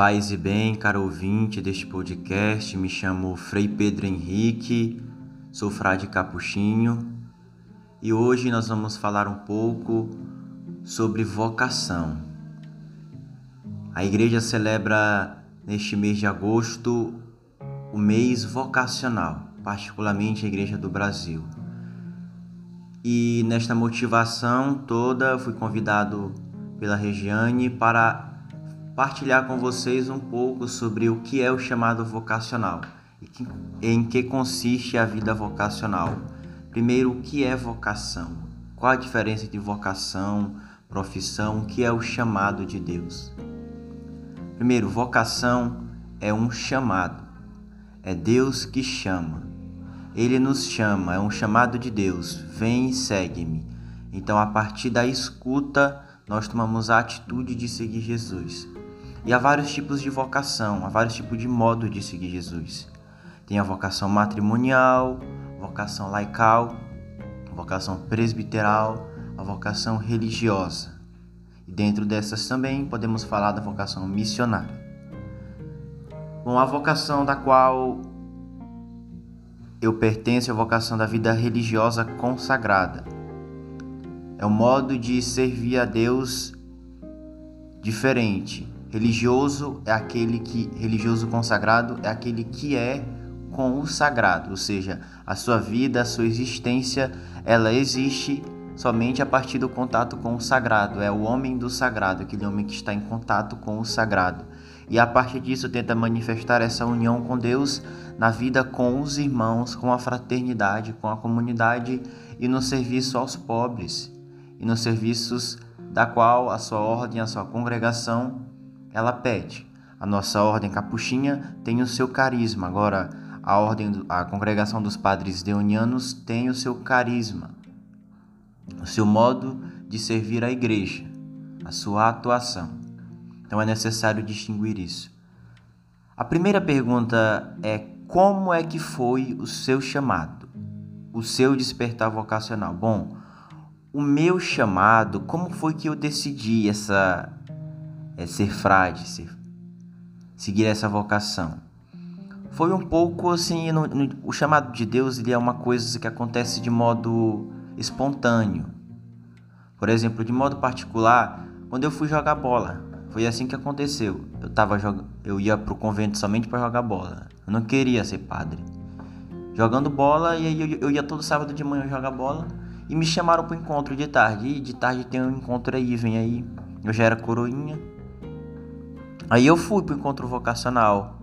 Paz e bem, caro ouvinte deste podcast, me chamo Frei Pedro Henrique, sou frade capuchinho e hoje nós vamos falar um pouco sobre vocação. A igreja celebra neste mês de agosto o mês vocacional, particularmente a Igreja do Brasil. E nesta motivação toda fui convidado pela Regiane para partilhar com vocês um pouco sobre o que é o chamado vocacional e em que consiste a vida vocacional. Primeiro, o que é vocação? Qual a diferença entre vocação, profissão, o que é o chamado de Deus? Primeiro, vocação é um chamado. É Deus que chama. Ele nos chama, é um chamado de Deus. Vem e segue-me. Então, a partir da escuta, nós tomamos a atitude de seguir Jesus. E há vários tipos de vocação, há vários tipos de modo de seguir Jesus. Tem a vocação matrimonial, vocação laical, vocação presbiteral, a vocação religiosa. E dentro dessas também podemos falar da vocação missionária. Bom, a vocação da qual eu pertenço é a vocação da vida religiosa consagrada. É um modo de servir a Deus diferente, Religioso é aquele que religioso consagrado é aquele que é com o sagrado, ou seja, a sua vida, a sua existência, ela existe somente a partir do contato com o sagrado. É o homem do sagrado, aquele homem que está em contato com o sagrado. E a partir disso tenta manifestar essa união com Deus na vida com os irmãos, com a fraternidade, com a comunidade e no serviço aos pobres e nos serviços da qual a sua ordem, a sua congregação ela pede. A nossa ordem capuchinha tem o seu carisma. Agora, a ordem, a congregação dos padres deonianos tem o seu carisma, o seu modo de servir a igreja, a sua atuação. Então é necessário distinguir isso. A primeira pergunta é como é que foi o seu chamado, o seu despertar vocacional? Bom, o meu chamado, como foi que eu decidi essa é ser frade, ser, seguir essa vocação. Foi um pouco assim, no, no, o chamado de Deus ele é uma coisa que acontece de modo espontâneo. Por exemplo, de modo particular, quando eu fui jogar bola, foi assim que aconteceu. Eu tava eu ia pro convento somente para jogar bola. Eu não queria ser padre. Jogando bola e aí eu, eu ia todo sábado de manhã jogar bola e me chamaram pro encontro de tarde. E de tarde tem um encontro aí, vem aí. Eu já era coroinha. Aí eu fui pro encontro vocacional.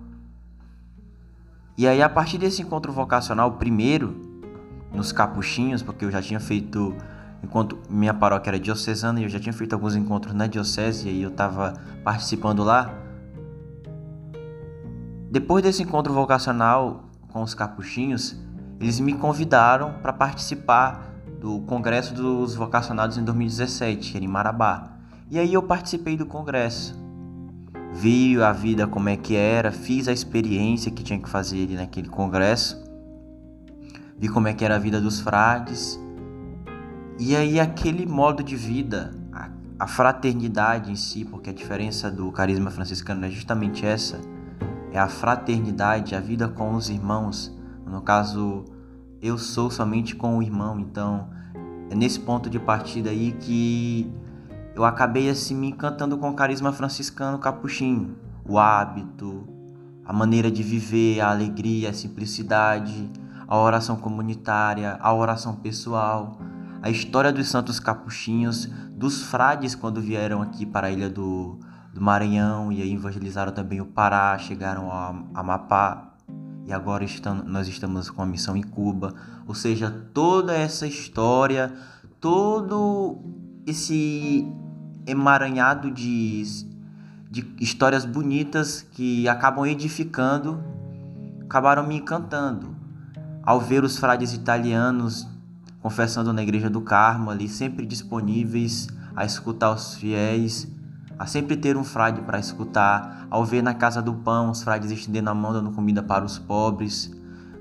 E aí a partir desse encontro vocacional, primeiro nos capuchinhos, porque eu já tinha feito enquanto minha paróquia era diocesana eu já tinha feito alguns encontros na diocese e eu estava participando lá. Depois desse encontro vocacional com os capuchinhos, eles me convidaram para participar do congresso dos vocacionados em 2017, em Marabá. E aí eu participei do congresso vi a vida como é que era, fiz a experiência que tinha que fazer ali naquele congresso, vi como é que era a vida dos frades. E aí aquele modo de vida, a, a fraternidade em si, porque a diferença do carisma franciscano é justamente essa, é a fraternidade, a vida com os irmãos. No caso, eu sou somente com o irmão, então é nesse ponto de partida aí que eu acabei assim me encantando com o carisma franciscano capuchinho, o hábito, a maneira de viver, a alegria, a simplicidade, a oração comunitária, a oração pessoal, a história dos santos capuchinhos, dos frades quando vieram aqui para a ilha do, do Maranhão e aí evangelizaram também o Pará, chegaram a Amapá e agora estamos, nós estamos com a missão em Cuba. Ou seja, toda essa história, todo esse emaranhado de, de histórias bonitas que acabam edificando, acabaram me encantando. Ao ver os frades italianos confessando na Igreja do Carmo ali, sempre disponíveis a escutar os fiéis, a sempre ter um frade para escutar, ao ver na Casa do Pão os frades estendendo a mão dando comida para os pobres,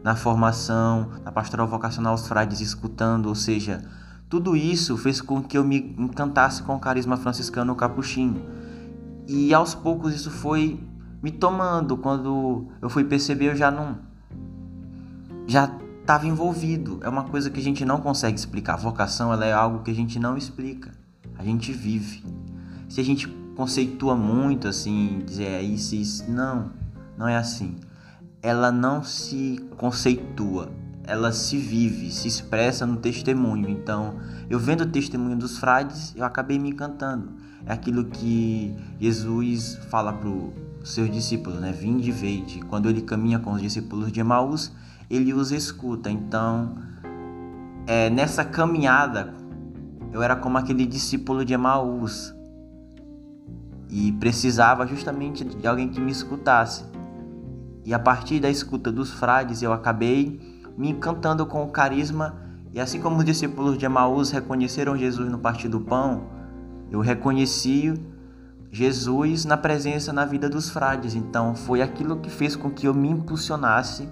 na formação, na pastoral vocacional os frades escutando, ou seja, tudo isso fez com que eu me encantasse com o carisma franciscano capuchinho. E aos poucos isso foi me tomando. Quando eu fui perceber, eu já não. Já estava envolvido. É uma coisa que a gente não consegue explicar. A vocação ela é algo que a gente não explica. A gente vive. Se a gente conceitua muito assim, dizer é isso, isso, não, não é assim. Ela não se conceitua, ela se vive, se expressa no testemunho. Então, eu vendo o testemunho dos frades, eu acabei me encantando. É aquilo que Jesus fala para os seus discípulos, né? Vinde e veide. Quando ele caminha com os discípulos de Emaús, ele os escuta. Então, é, nessa caminhada, eu era como aquele discípulo de Emaús e precisava justamente de alguém que me escutasse. E a partir da escuta dos frades, eu acabei me encantando com o carisma. E assim como os discípulos de Emaús reconheceram Jesus no partir do pão, eu reconheci Jesus na presença na vida dos frades. Então foi aquilo que fez com que eu me impulsionasse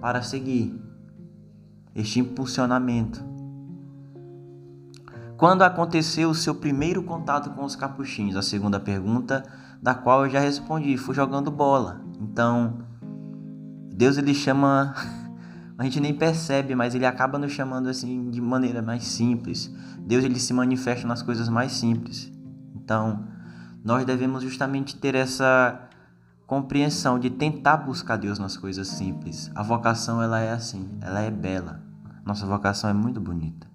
para seguir este impulsionamento. Quando aconteceu o seu primeiro contato com os capuchinhos? A segunda pergunta, da qual eu já respondi, foi jogando bola. Então, Deus ele chama, a gente nem percebe, mas ele acaba nos chamando assim de maneira mais simples. Deus ele se manifesta nas coisas mais simples. Então, nós devemos justamente ter essa compreensão de tentar buscar Deus nas coisas simples. A vocação ela é assim, ela é bela. Nossa vocação é muito bonita.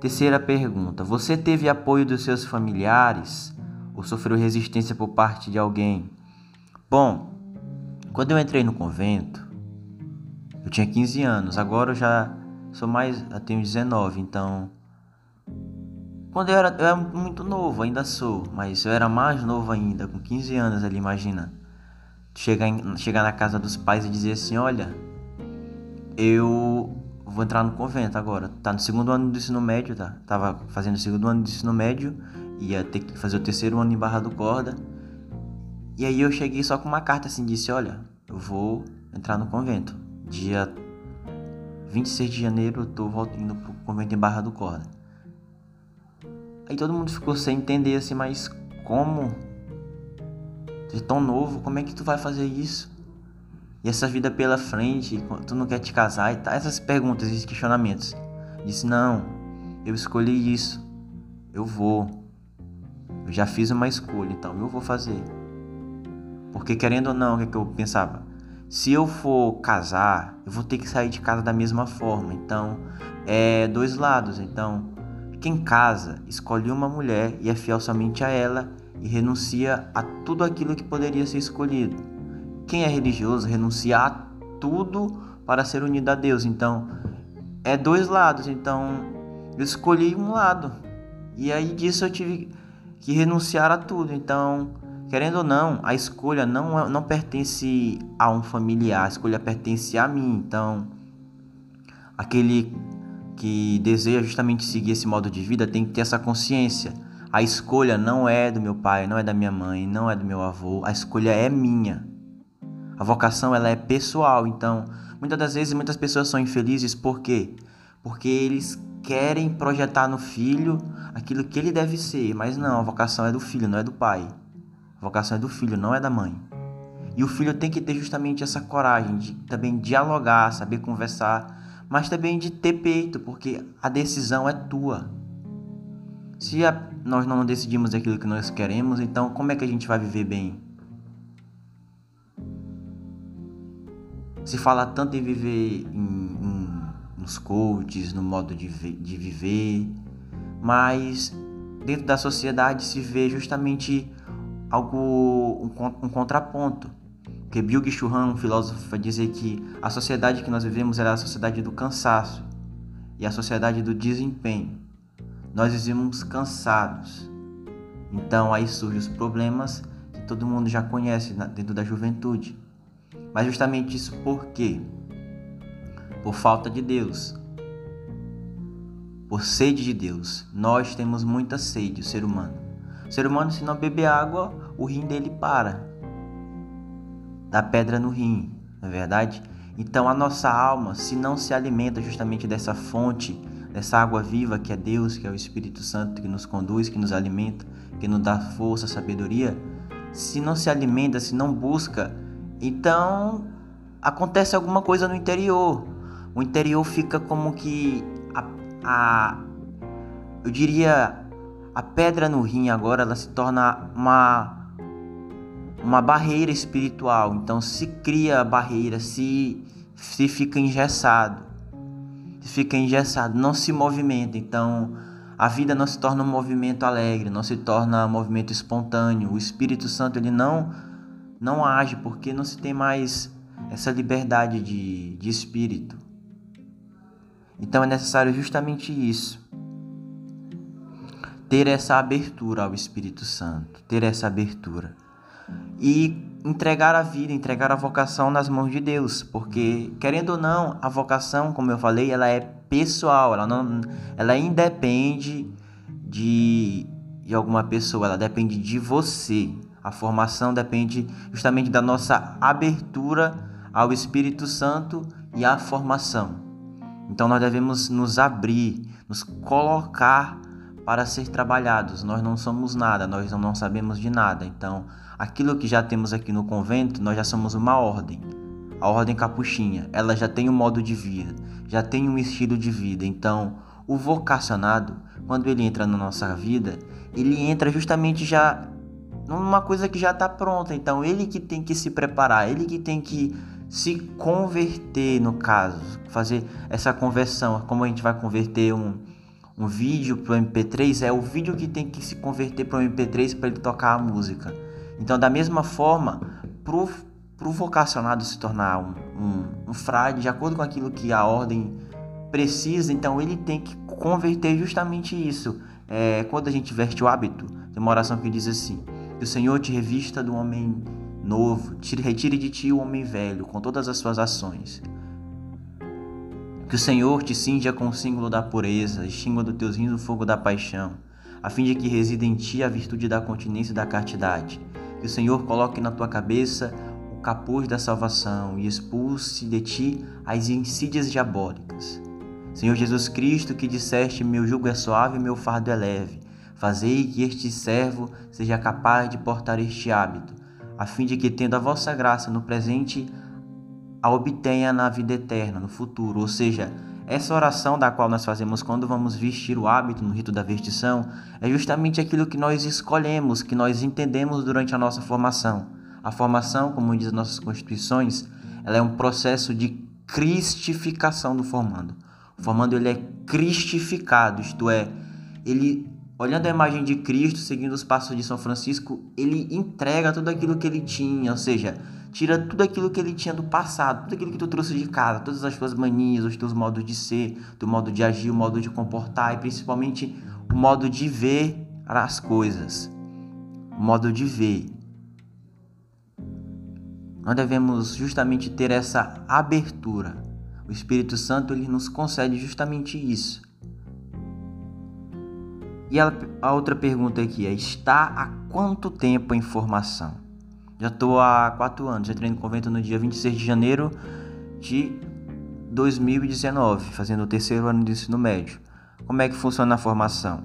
Terceira pergunta: você teve apoio dos seus familiares ou sofreu resistência por parte de alguém? Bom, quando eu entrei no convento, eu tinha 15 anos, agora eu já sou mais, eu tenho 19, então quando eu era, eu era muito novo, ainda sou, mas eu era mais novo ainda, com 15 anos ali, imagina. Chegar, em, chegar na casa dos pais e dizer assim: Olha, eu vou entrar no convento agora. Tá no segundo ano do ensino médio, tá? Tava fazendo o segundo ano do ensino médio, ia ter que fazer o terceiro ano em Barra do Corda. E aí eu cheguei só com uma carta assim, disse: Olha, eu vou entrar no convento. Dia 26 de janeiro eu tô indo pro convento em Barra do Corda. Aí todo mundo ficou sem entender assim, mas como? Tu é tão novo, como é que tu vai fazer isso? E essa vida pela frente, tu não quer te casar e tal. Essas perguntas, esses questionamentos. Disse, não, eu escolhi isso. Eu vou. Eu já fiz uma escolha, então eu vou fazer. Porque querendo ou não, o que, é que eu pensava? Se eu for casar, eu vou ter que sair de casa da mesma forma. Então, é dois lados. Então, quem casa escolhe uma mulher e é fiel somente a ela e renuncia a tudo aquilo que poderia ser escolhido. Quem é religioso renuncia a tudo para ser unido a Deus. Então, é dois lados. Então, eu escolhi um lado. E aí disso eu tive que renunciar a tudo. Então, querendo ou não, a escolha não, não pertence a um familiar, a escolha pertence a mim. Então, aquele que deseja justamente seguir esse modo de vida tem que ter essa consciência. A escolha não é do meu pai, não é da minha mãe, não é do meu avô, a escolha é minha. A vocação ela é pessoal, então muitas das vezes muitas pessoas são infelizes por quê? Porque eles querem projetar no filho aquilo que ele deve ser, mas não, a vocação é do filho, não é do pai. Vocação é do filho, não é da mãe. E o filho tem que ter justamente essa coragem de também dialogar, saber conversar mas também de ter peito, porque a decisão é tua. Se a, nós não decidimos aquilo que nós queremos, então como é que a gente vai viver bem? Se fala tanto em viver em, em, nos coaches, no modo de, de viver, mas dentro da sociedade se vê justamente algo um, um contraponto que Byung-Chul Han, um filósofo, vai dizer que a sociedade que nós vivemos é a sociedade do cansaço e a sociedade do desempenho. Nós vivemos cansados. Então aí surgem os problemas que todo mundo já conhece dentro da juventude. Mas justamente isso por quê? Por falta de Deus. Por sede de Deus. Nós temos muita sede, o ser humano. O ser humano, se não beber água, o rim dele para da pedra no rim, não é verdade? Então a nossa alma, se não se alimenta justamente dessa fonte, dessa água viva que é Deus, que é o Espírito Santo que nos conduz, que nos alimenta, que nos dá força, sabedoria, se não se alimenta, se não busca, então acontece alguma coisa no interior. O interior fica como que a, a eu diria a pedra no rim agora ela se torna uma uma barreira espiritual. Então se cria a barreira, se se fica engessado. Se fica engessado, não se movimenta. Então a vida não se torna um movimento alegre, não se torna um movimento espontâneo. O Espírito Santo ele não não age porque não se tem mais essa liberdade de, de espírito. Então é necessário justamente isso. Ter essa abertura ao Espírito Santo, ter essa abertura. E entregar a vida, entregar a vocação nas mãos de Deus, porque querendo ou não, a vocação, como eu falei, ela é pessoal, ela não ela independe de de alguma pessoa, ela depende de você. A formação depende justamente da nossa abertura ao Espírito Santo e à formação. Então nós devemos nos abrir, nos colocar para ser trabalhados. Nós não somos nada, nós não sabemos de nada. Então, aquilo que já temos aqui no convento, nós já somos uma ordem. A ordem capuchinha, ela já tem um modo de vida, já tem um estilo de vida. Então, o vocacionado, quando ele entra na nossa vida, ele entra justamente já numa coisa que já está pronta. Então, ele que tem que se preparar, ele que tem que se converter, no caso, fazer essa conversão. Como a gente vai converter um, um vídeo para o MP3, é o vídeo que tem que se converter para o MP3 para ele tocar a música. Então, da mesma forma, para o vocacionado se tornar um, um, um frade, de acordo com aquilo que a ordem precisa, então ele tem que converter justamente isso. É, quando a gente veste o hábito, tem uma oração que diz assim: Que o Senhor te revista do homem novo, tire, retire de ti o homem velho, com todas as suas ações. Que o Senhor te cinja com o símbolo da pureza, extinga do teus rins o fogo da paixão, a fim de que resida em ti a virtude da continência e da castidade que o Senhor coloque na tua cabeça o capuz da salvação e expulse de ti as insídias diabólicas. Senhor Jesus Cristo, que disseste: Meu jugo é suave e meu fardo é leve, fazei que este servo seja capaz de portar este hábito, a fim de que, tendo a vossa graça no presente, a obtenha na vida eterna, no futuro, ou seja, essa oração da qual nós fazemos quando vamos vestir o hábito no rito da vestição é justamente aquilo que nós escolhemos, que nós entendemos durante a nossa formação. A formação, como diz nossas constituições, ela é um processo de cristificação do formando. O formando ele é cristificado, isto é, ele olhando a imagem de Cristo, seguindo os passos de São Francisco, ele entrega tudo aquilo que ele tinha, ou seja, tira tudo aquilo que ele tinha do passado, tudo aquilo que tu trouxe de casa, todas as tuas manias, os teus modos de ser, teu modo de agir, o modo de comportar e principalmente o modo de ver as coisas. O modo de ver. Nós devemos justamente ter essa abertura. O Espírito Santo ele nos concede justamente isso. E a, a outra pergunta aqui é: está há quanto tempo em formação? Já estou há quatro anos, entrei no convento no dia 26 de janeiro de 2019, fazendo o terceiro ano de ensino médio. Como é que funciona a formação?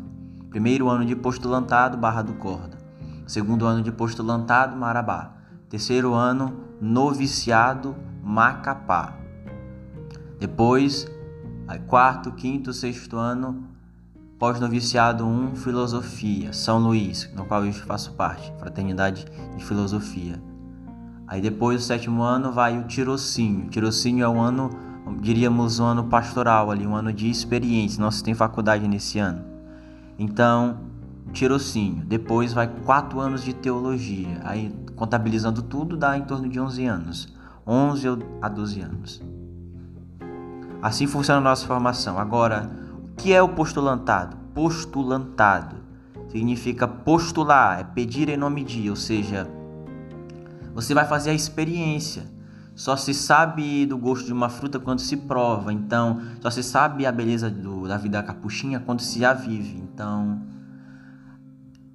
Primeiro ano de postulantado, Barra do Corda. Segundo ano de postulantado, Marabá. Terceiro ano, noviciado, Macapá. Depois, quarto, quinto, sexto ano, Pós-noviciado 1, Filosofia, São Luís, no qual eu faço parte, Fraternidade de Filosofia. Aí depois, o sétimo ano, vai o tirocínio. Tirocínio é um ano, diríamos, um ano pastoral ali, um ano de experiência. Nós tem faculdade nesse ano. Então, tirocínio. Depois vai quatro anos de teologia. Aí, contabilizando tudo, dá em torno de 11 anos. 11 a 12 anos. Assim funciona a nossa formação. Agora, que é o postulantado? Postulantado significa postular, é pedir em nome de, ou seja, você vai fazer a experiência. Só se sabe do gosto de uma fruta quando se prova, então só se sabe a beleza do, da vida capuchinha quando se a vive. Então,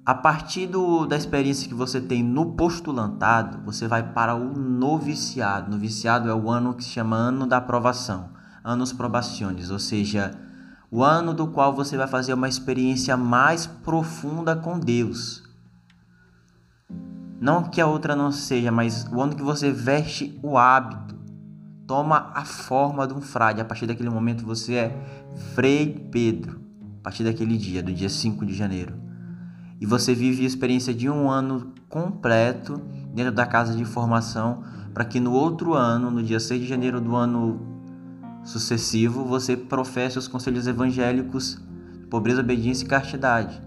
a partir do, da experiência que você tem no postulantado, você vai para o noviciado. Noviciado é o ano que se chama ano da aprovação, anos probaciones, ou seja, o ano do qual você vai fazer uma experiência mais profunda com Deus. Não que a outra não seja, mas o ano que você veste o hábito, toma a forma de um frade. A partir daquele momento você é Frei Pedro. A partir daquele dia, do dia 5 de janeiro. E você vive a experiência de um ano completo dentro da casa de formação, para que no outro ano, no dia 6 de janeiro do ano sucessivo, você professe os conselhos evangélicos de pobreza, obediência e castidade.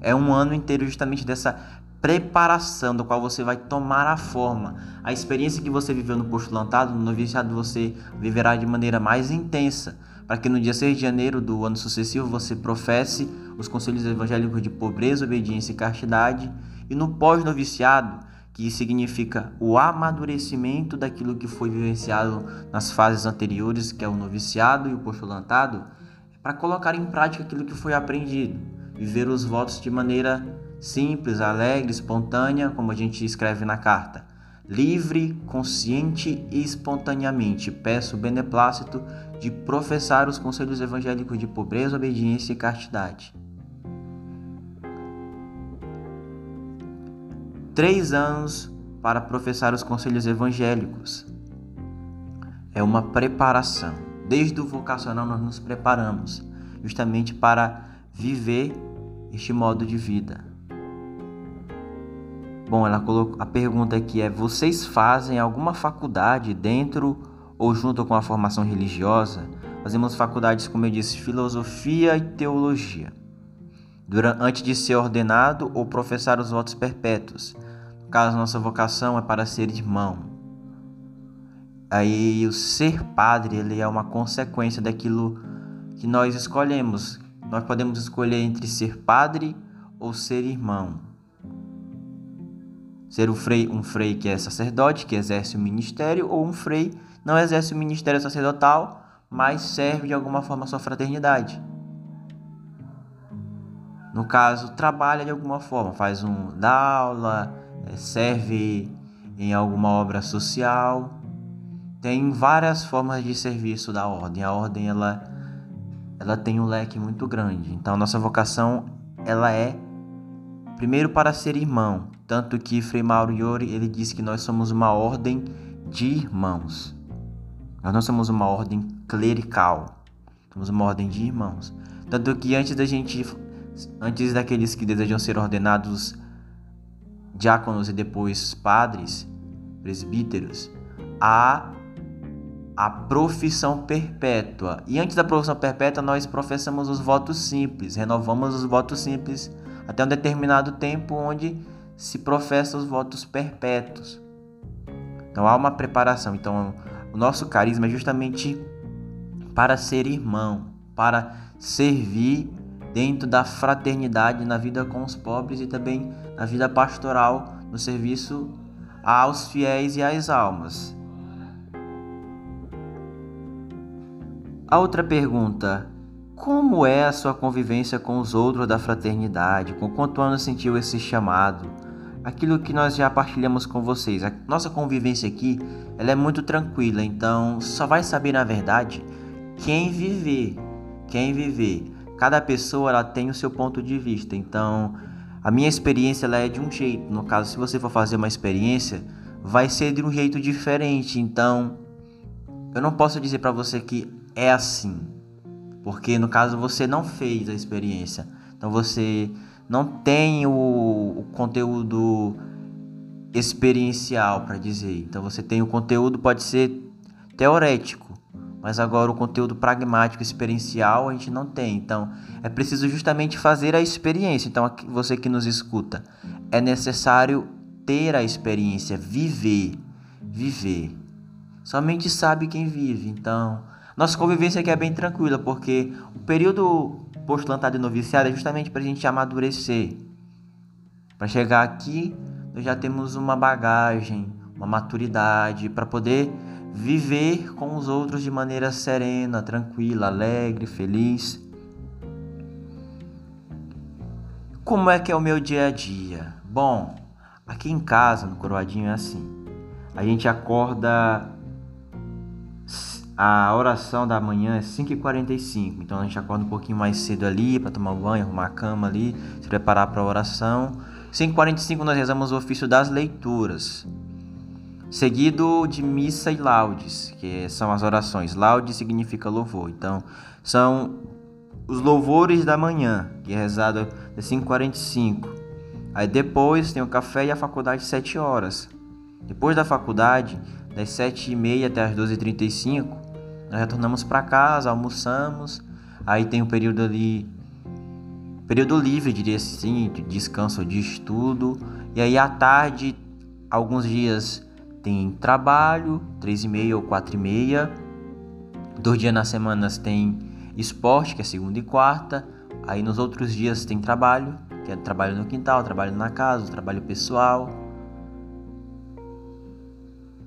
É um ano inteiro justamente dessa preparação do qual você vai tomar a forma. A experiência que você viveu no postulantado, no noviciado, você viverá de maneira mais intensa, para que no dia 6 de janeiro do ano sucessivo você professe os conselhos evangélicos de pobreza, obediência e castidade, e no pós-noviciado, que significa o amadurecimento daquilo que foi vivenciado nas fases anteriores, que é o noviciado e o postulantado, é para colocar em prática aquilo que foi aprendido, viver os votos de maneira simples, alegre, espontânea, como a gente escreve na carta. Livre, consciente e espontaneamente peço o beneplácito de professar os conselhos evangélicos de pobreza, obediência e castidade. Três anos para professar os conselhos evangélicos. É uma preparação. Desde o vocacional nós nos preparamos justamente para viver este modo de vida. Bom, ela colocou a pergunta aqui é: vocês fazem alguma faculdade dentro ou junto com a formação religiosa? Fazemos faculdades, como eu disse, filosofia e teologia. Durante, antes de ser ordenado ou professar os votos perpétuos. Caso, nossa vocação é para ser irmão. Aí o ser padre, ele é uma consequência daquilo que nós escolhemos. Nós podemos escolher entre ser padre ou ser irmão. Ser um frei, um frei que é sacerdote, que exerce o ministério, ou um frei não exerce o ministério sacerdotal, mas serve de alguma forma a sua fraternidade. No caso, trabalha de alguma forma, faz um dá aula, serve em alguma obra social. Tem várias formas de serviço da ordem. A ordem ela ela tem um leque muito grande. Então, nossa vocação ela é primeiro para ser irmão, tanto que Frei Mauro Iori ele diz que nós somos uma ordem de irmãos. Nós não somos uma ordem clerical, somos uma ordem de irmãos. Tanto que antes da gente, antes daqueles que desejam ser ordenados diáconos e depois padres, presbíteros, há a profissão perpétua. E antes da profissão perpétua, nós professamos os votos simples, renovamos os votos simples até um determinado tempo onde se professa os votos perpétuos. Então há uma preparação. Então o nosso carisma é justamente para ser irmão, para servir dentro da fraternidade na vida com os pobres e também na vida pastoral, no serviço aos fiéis e às almas. A outra pergunta: como é a sua convivência com os outros da fraternidade? Com quanto ano sentiu esse chamado? Aquilo que nós já partilhamos com vocês. A nossa convivência aqui, ela é muito tranquila, então só vai saber na verdade quem viver, quem viver. Cada pessoa ela tem o seu ponto de vista. Então, a minha experiência ela é de um jeito. No caso, se você for fazer uma experiência, vai ser de um jeito diferente. Então, eu não posso dizer para você que é assim porque no caso você não fez a experiência, então você não tem o, o conteúdo experiencial para dizer. Então você tem o conteúdo pode ser teorético, mas agora o conteúdo pragmático experiencial a gente não tem. Então é preciso justamente fazer a experiência. Então você que nos escuta, é necessário ter a experiência, viver, viver. Somente sabe quem vive. Então nossa convivência aqui é bem tranquila, porque o período postulantado e noviciado é justamente para a gente amadurecer. Para chegar aqui, nós já temos uma bagagem, uma maturidade para poder viver com os outros de maneira serena, tranquila, alegre, feliz. Como é que é o meu dia a dia? Bom, aqui em casa, no Coroadinho, é assim. A gente acorda a oração da manhã é 5h45, então a gente acorda um pouquinho mais cedo ali para tomar banho, arrumar a cama ali, se preparar para a oração. 5h45 nós rezamos o ofício das leituras, seguido de missa e laudes, que são as orações. Laude significa louvor. Então, são os louvores da manhã, que é rezado às 5h45. Aí depois tem o café e a faculdade às 7 horas. Depois da faculdade, das 7h30 até as 12h35, nós retornamos para casa, almoçamos. Aí tem o um período ali período livre, diria assim, de descanso de estudo. E aí à tarde, alguns dias tem trabalho, três e meia ou quatro e meia. Dois dias nas semanas tem esporte, que é segunda e quarta. Aí nos outros dias tem trabalho, que é trabalho no quintal, trabalho na casa, trabalho pessoal.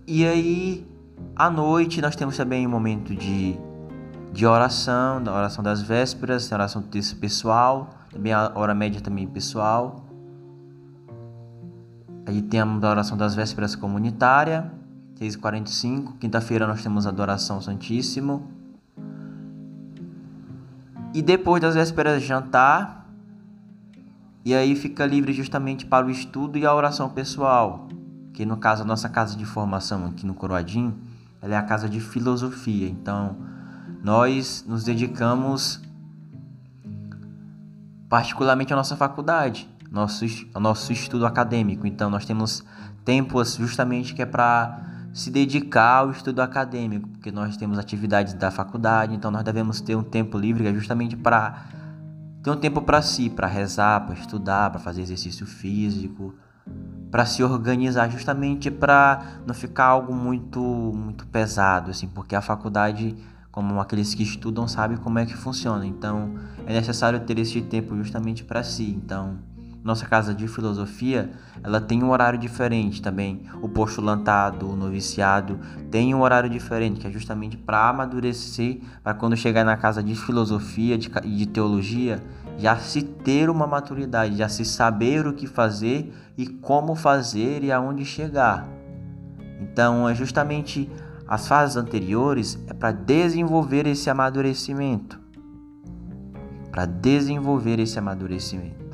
E aí à noite nós temos também um momento de, de oração, da oração das vésperas, oração do texto pessoal também a hora média também pessoal. Aí tem a oração das vésperas comunitária, 6h45. Quinta-feira nós temos a adoração Santíssimo. E depois das vésperas jantar. E aí fica livre justamente para o estudo e a oração pessoal. Que no caso a nossa casa de formação aqui no Coroadim, ela é a casa de filosofia. Então, nós nos dedicamos particularmente a nossa faculdade, nosso, nosso estudo acadêmico. Então, nós temos tempos justamente que é para se dedicar ao estudo acadêmico, porque nós temos atividades da faculdade, então nós devemos ter um tempo livre que é justamente para ter um tempo para si, para rezar, para estudar, para fazer exercício físico, para se organizar, justamente para não ficar algo muito muito pesado assim, porque a faculdade como aqueles que estudam sabem como é que funciona. Então, é necessário ter esse tempo justamente para si. Então, nossa casa de filosofia, ela tem um horário diferente também. O postulantado, o noviciado tem um horário diferente, que é justamente para amadurecer, para quando chegar na casa de filosofia e de, de teologia, já se ter uma maturidade, já se saber o que fazer e como fazer e aonde chegar. Então, é justamente as fases anteriores é para desenvolver esse amadurecimento. Para desenvolver esse amadurecimento.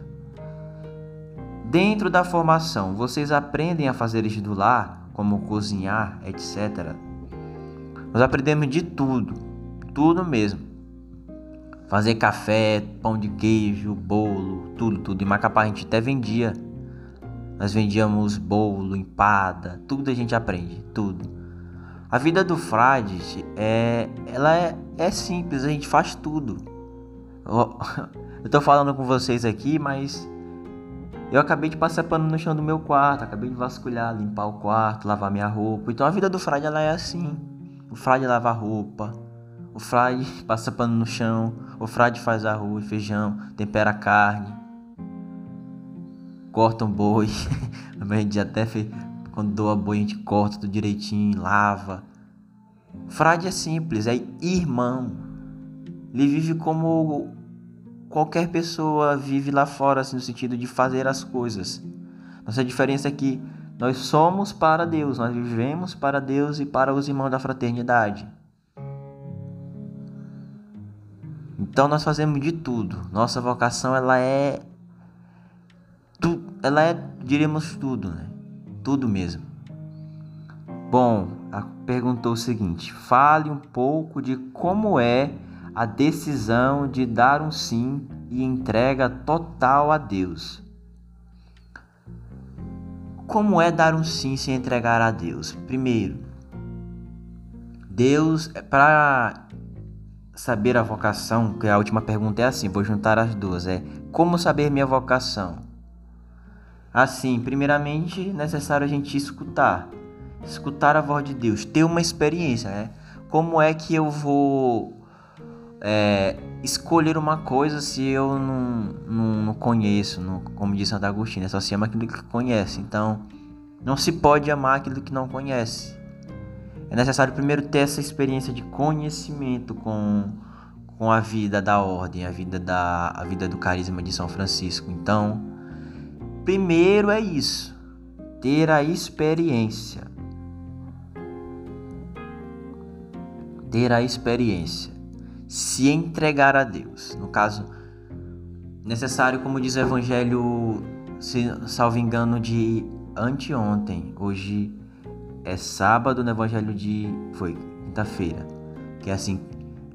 Dentro da formação, vocês aprendem a fazer do lar, como cozinhar, etc. Nós aprendemos de tudo, tudo mesmo. Fazer café, pão de queijo, bolo, tudo, tudo. Em Macapá a gente até vendia. Nós vendíamos bolo, empada, tudo a gente aprende, tudo. A vida do frade é, ela é, é simples, a gente faz tudo. Eu tô falando com vocês aqui, mas eu acabei de passar pano no chão do meu quarto, acabei de vasculhar, limpar o quarto, lavar minha roupa. Então a vida do frade ela é assim. O frade lava roupa, o frade passa pano no chão, o frade faz arroz, feijão, tempera carne, corta um boi. a gente até fez, quando doa boi, a gente corta tudo direitinho, lava. Frade é simples, é irmão. Ele vive como qualquer pessoa vive lá fora, assim, no sentido de fazer as coisas. Nossa diferença é que nós somos para Deus, nós vivemos para Deus e para os irmãos da fraternidade. Então nós fazemos de tudo. Nossa vocação ela é tu, ela é diríamos tudo, né? tudo mesmo. Bom, perguntou o seguinte: fale um pouco de como é a decisão de dar um sim e entrega total a Deus. Como é dar um sim sem entregar a Deus? Primeiro, Deus, é para saber a vocação, que a última pergunta é assim, vou juntar as duas, é como saber minha vocação? Assim, primeiramente, é necessário a gente escutar, escutar a voz de Deus, ter uma experiência, né? Como é que eu vou é, escolher uma coisa se eu não, não, não conheço, não, como diz Santo Agostinho, é só se ama aquilo que conhece. Então, não se pode amar aquilo que não conhece. É necessário primeiro ter essa experiência de conhecimento com, com a vida da ordem, a vida, da, a vida do carisma de São Francisco. Então, Primeiro é isso, ter a experiência. Ter a experiência. Se entregar a Deus. No caso, necessário, como diz o Evangelho se salvo engano, de anteontem. Hoje é sábado no Evangelho de. Foi, quinta-feira. Que é assim: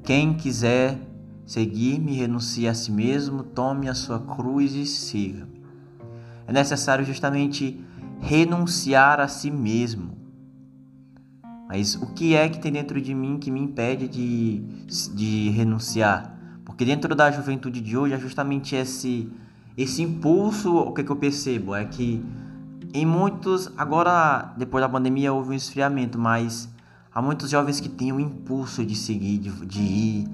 quem quiser seguir-me, renuncie a si mesmo, tome a sua cruz e siga. É necessário justamente renunciar a si mesmo. Mas o que é que tem dentro de mim que me impede de, de renunciar? Porque dentro da juventude de hoje é justamente esse, esse impulso, o que, é que eu percebo? É que em muitos, agora depois da pandemia houve um esfriamento, mas há muitos jovens que têm o impulso de seguir, de, de ir,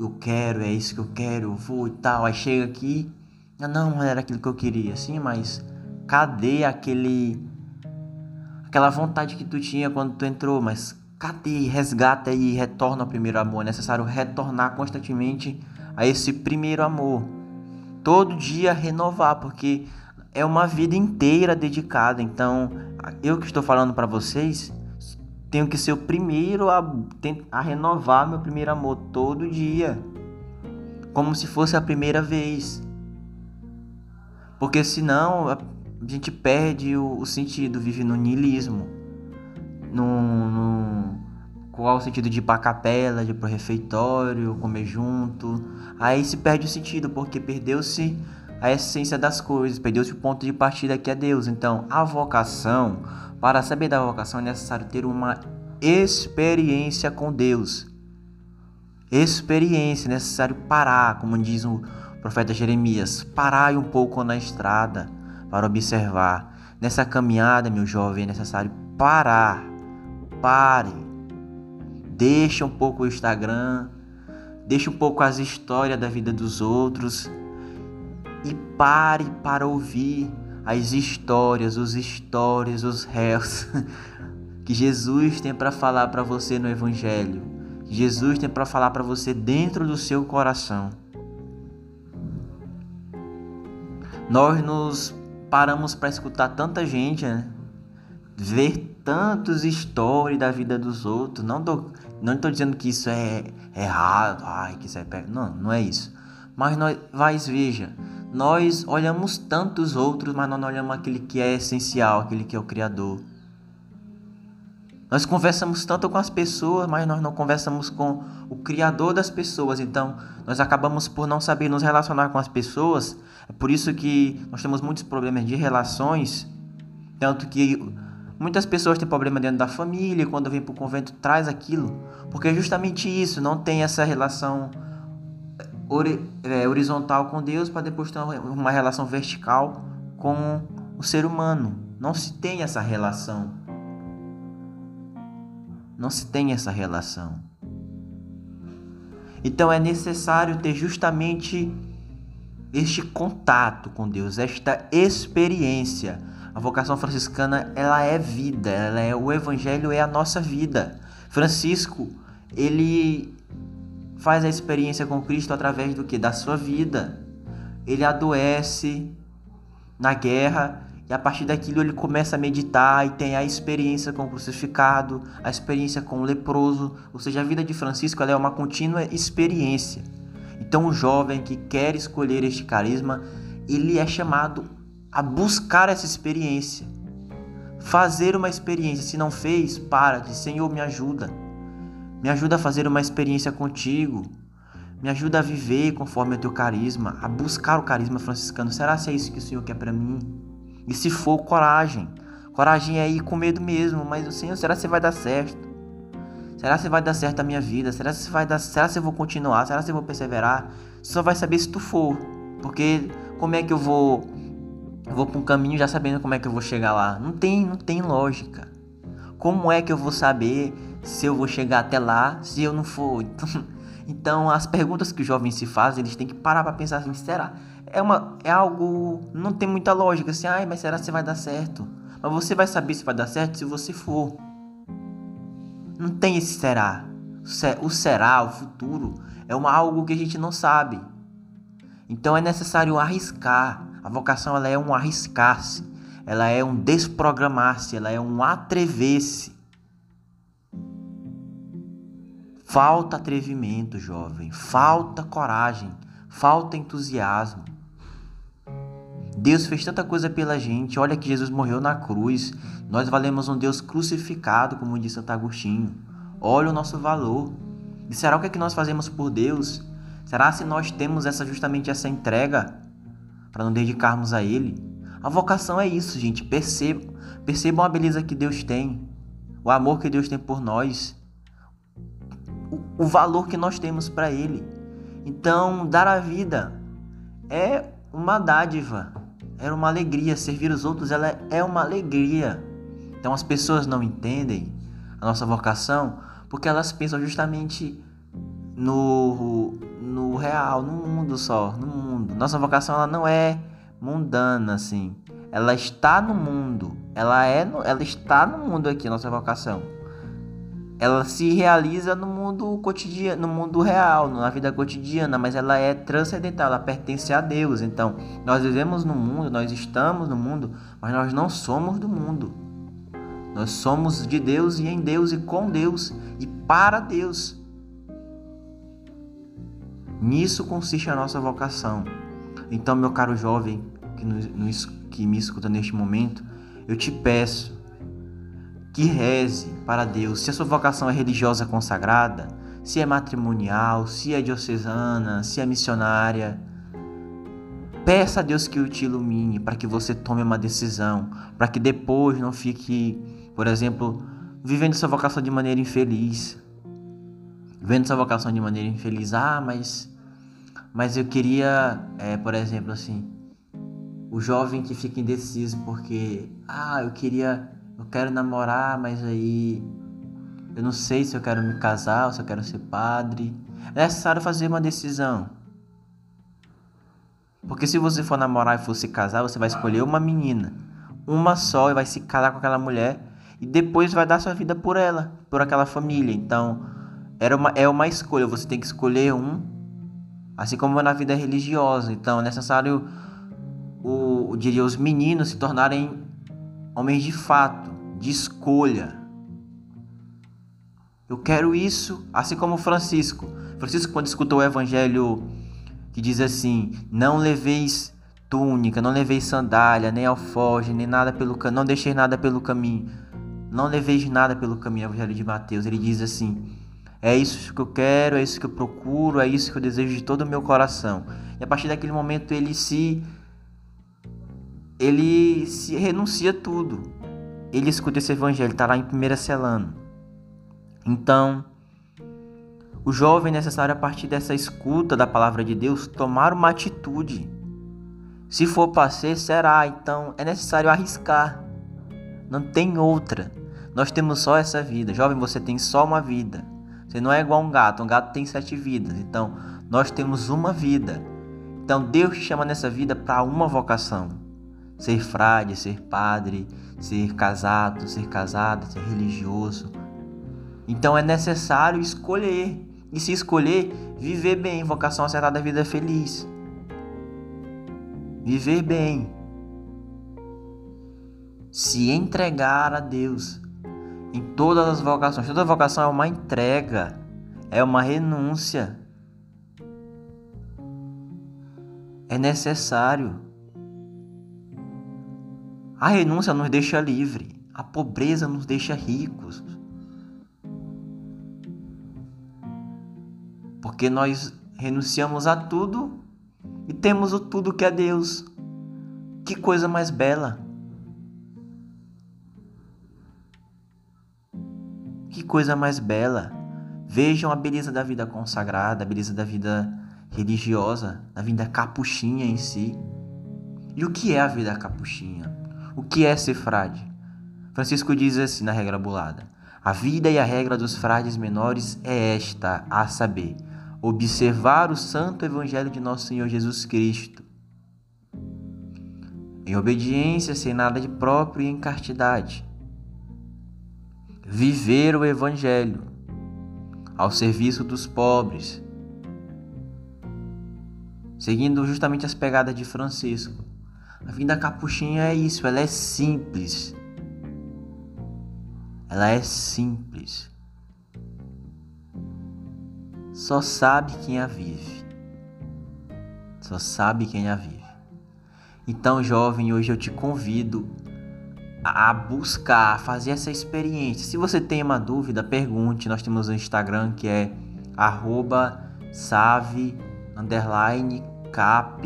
eu quero, é isso que eu quero, eu vou e tal. Aí chega aqui, ah, não era aquilo que eu queria, sim, mas cadê aquele aquela vontade que tu tinha quando tu entrou, mas cadê? Resgata e retorna ao primeiro amor. É necessário retornar constantemente a esse primeiro amor. Todo dia renovar, porque é uma vida inteira dedicada. Então, eu que estou falando para vocês, tenho que ser o primeiro a, a renovar meu primeiro amor todo dia, como se fosse a primeira vez. Porque senão a gente perde o, o sentido, vive no niilismo. No, no, qual o sentido de ir pra capela, de ir pro refeitório, comer junto. Aí se perde o sentido, porque perdeu-se a essência das coisas, perdeu-se o ponto de partida que é Deus. Então, a vocação, para saber da vocação é necessário ter uma experiência com Deus. Experiência, é necessário parar, como diz o profeta Jeremias, parai um pouco na estrada para observar. Nessa caminhada, meu jovem, é necessário parar. Pare. Deixa um pouco o Instagram, deixa um pouco as histórias da vida dos outros e pare para ouvir as histórias, os histórias, os réus que Jesus tem para falar para você no Evangelho, que Jesus tem para falar para você dentro do seu coração. Nós nos paramos para escutar tanta gente, né? ver tantas histórias da vida dos outros. Não tô, não estou dizendo que isso é errado, ai, que isso é não, não é isso. Mas nós, mas veja, nós olhamos tantos outros, mas não olhamos aquele que é essencial, aquele que é o Criador. Nós conversamos tanto com as pessoas, mas nós não conversamos com o Criador das pessoas. Então, nós acabamos por não saber nos relacionar com as pessoas. É por isso que nós temos muitos problemas de relações. Tanto que muitas pessoas têm problema dentro da família, quando vem para o convento traz aquilo. Porque é justamente isso, não tem essa relação é, horizontal com Deus para depois ter uma relação vertical com o ser humano. Não se tem essa relação. Não se tem essa relação. Então é necessário ter justamente este contato com Deus, esta experiência. A vocação franciscana, ela é vida, ela é o evangelho é a nossa vida. Francisco, ele faz a experiência com Cristo através do que? Da sua vida. Ele adoece na guerra e a partir daquilo ele começa a meditar e tem a experiência com o crucificado, a experiência com o leproso, ou seja, a vida de Francisco é uma contínua experiência. Então, o jovem que quer escolher este carisma, ele é chamado a buscar essa experiência, fazer uma experiência. Se não fez, para, diz: Senhor, me ajuda. Me ajuda a fazer uma experiência contigo. Me ajuda a viver conforme o teu carisma, a buscar o carisma franciscano. Será que é isso que o Senhor quer para mim? E se for, coragem. Coragem é ir com medo mesmo, mas o Senhor, será que vai dar certo? Será que vai dar certo a minha vida? Será que vai dar, será que eu vou continuar? Será que eu vou perseverar? Só vai saber se tu for. Porque como é que eu vou eu vou para um caminho já sabendo como é que eu vou chegar lá? Não tem, não tem lógica. Como é que eu vou saber se eu vou chegar até lá se eu não for. Então, então as perguntas que os jovens se fazem, eles têm que parar para pensar assim, será? É, uma, é algo, não tem muita lógica, assim, ai, mas será que vai dar certo? Mas você vai saber se vai dar certo se você for. Não tem esse será. O será, o futuro, é uma, algo que a gente não sabe. Então é necessário arriscar. A vocação ela é um arriscar-se, ela é um desprogramar-se, ela é um atrever-se. Falta atrevimento, jovem, falta coragem, falta entusiasmo. Deus fez tanta coisa pela gente. Olha que Jesus morreu na cruz. Nós valemos um Deus crucificado, como disse Santo Agostinho. Olha o nosso valor. E será o que é que nós fazemos por Deus? Será se nós temos essa justamente essa entrega para não dedicarmos a Ele? A vocação é isso, gente. Percebam, percebam a beleza que Deus tem, o amor que Deus tem por nós, o, o valor que nós temos para Ele. Então, dar a vida é uma dádiva, é uma alegria. Servir os outros ela é uma alegria. Então, as pessoas não entendem a nossa vocação porque elas pensam justamente no, no real, no mundo só, no mundo. Nossa vocação ela não é mundana assim. Ela está no mundo. Ela é no, ela está no mundo aqui, nossa vocação. Ela se realiza no mundo cotidiano, no mundo real, na vida cotidiana, mas ela é transcendental, ela pertence a Deus. Então, nós vivemos no mundo, nós estamos no mundo, mas nós não somos do mundo. Nós somos de Deus e em Deus e com Deus e para Deus. Nisso consiste a nossa vocação. Então, meu caro jovem que, nos, que me escuta neste momento, eu te peço que reze para Deus. Se a sua vocação é religiosa consagrada, se é matrimonial, se é diocesana, se é missionária, peça a Deus que o te ilumine para que você tome uma decisão, para que depois não fique por exemplo, vivendo sua vocação de maneira infeliz. Vivendo sua vocação de maneira infeliz. Ah, mas. Mas eu queria, é, por exemplo, assim. O jovem que fica indeciso porque. Ah, eu queria. Eu quero namorar, mas aí. Eu não sei se eu quero me casar ou se eu quero ser padre. É necessário fazer uma decisão. Porque se você for namorar e for se casar, você vai escolher uma menina. Uma só e vai se casar com aquela mulher e depois vai dar sua vida por ela, por aquela família. Então, era uma, é uma escolha, você tem que escolher um, assim como na vida religiosa. Então, é necessário, o, eu diria, os meninos se tornarem homens de fato, de escolha. Eu quero isso, assim como Francisco. Francisco, quando escutou o evangelho que diz assim: Não leveis túnica, não leveis sandália, nem alfoge, nem nada pelo caminho, não deixeis nada pelo caminho não leveis nada pelo caminho, Evangelho de Mateus. Ele diz assim: É isso que eu quero, é isso que eu procuro, é isso que eu desejo de todo o meu coração. E a partir daquele momento ele se ele se renuncia tudo. Ele escuta esse evangelho, está lá em 1 Celano. Então, o jovem é necessário, a partir dessa escuta da palavra de Deus, tomar uma atitude. Se for para ser, será. Então, é necessário arriscar. Não tem outra. Nós temos só essa vida. Jovem, você tem só uma vida. Você não é igual um gato. Um gato tem sete vidas. Então, nós temos uma vida. Então, Deus te chama nessa vida para uma vocação: ser frade, ser padre, ser casado, ser casada, ser religioso. Então, é necessário escolher. E se escolher, viver bem. Vocação acertada, vida feliz. Viver bem. Se entregar a Deus em todas as vocações. Toda vocação é uma entrega, é uma renúncia. É necessário. A renúncia nos deixa livre, a pobreza nos deixa ricos. Porque nós renunciamos a tudo e temos o tudo que é Deus. Que coisa mais bela! Que coisa mais bela! Vejam a beleza da vida consagrada, a beleza da vida religiosa, da vida capuchinha em si. E o que é a vida capuchinha? O que é ser frade? Francisco diz assim na regra bulada: A vida e a regra dos frades menores é esta, a saber, observar o santo evangelho de nosso Senhor Jesus Cristo. Em obediência, sem nada de próprio e em castidade viver o Evangelho ao serviço dos pobres, seguindo justamente as pegadas de Francisco. A vida capuchinha é isso, ela é simples. Ela é simples. Só sabe quem a vive. Só sabe quem a vive. Então, jovem, hoje eu te convido a buscar, fazer essa experiência. Se você tem uma dúvida, pergunte. Nós temos um Instagram que é arroba save underline cap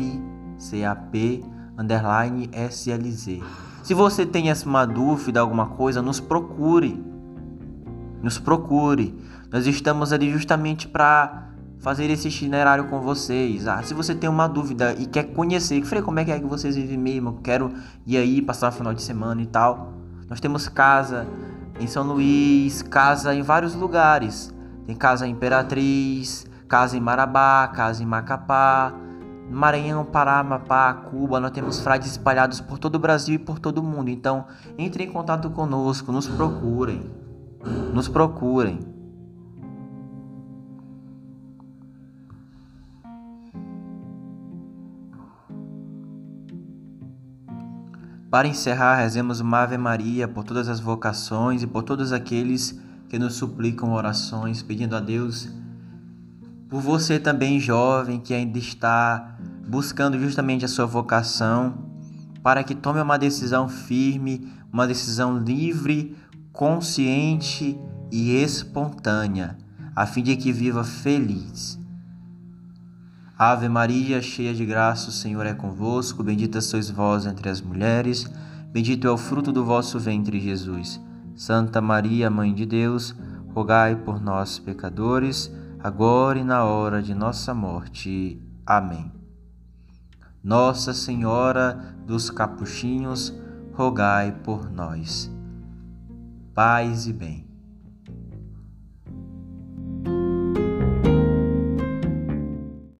underline slz. Se você tem uma dúvida, alguma coisa, nos procure. Nos procure. Nós estamos ali justamente para fazer esse itinerário com vocês. Ah, se você tem uma dúvida e quer conhecer, Frei, como é que é que vocês vivem mesmo? Quero ir aí passar o final de semana e tal. Nós temos casa em São Luís, casa em vários lugares. Tem casa em Imperatriz, casa em Marabá, casa em Macapá, Maranhão, Pará, Amapá, Cuba. Nós temos frades espalhados por todo o Brasil e por todo o mundo. Então, entre em contato conosco, nos procurem. Nos procurem. Para encerrar, rezemos uma Ave Maria por todas as vocações e por todos aqueles que nos suplicam orações, pedindo a Deus por você também, jovem, que ainda está buscando justamente a sua vocação, para que tome uma decisão firme, uma decisão livre, consciente e espontânea, a fim de que viva feliz. Ave Maria, cheia de graça, o Senhor é convosco. Bendita sois vós entre as mulheres. Bendito é o fruto do vosso ventre, Jesus. Santa Maria, Mãe de Deus, rogai por nós, pecadores, agora e na hora de nossa morte. Amém. Nossa Senhora dos Capuchinhos, rogai por nós. Paz e bem.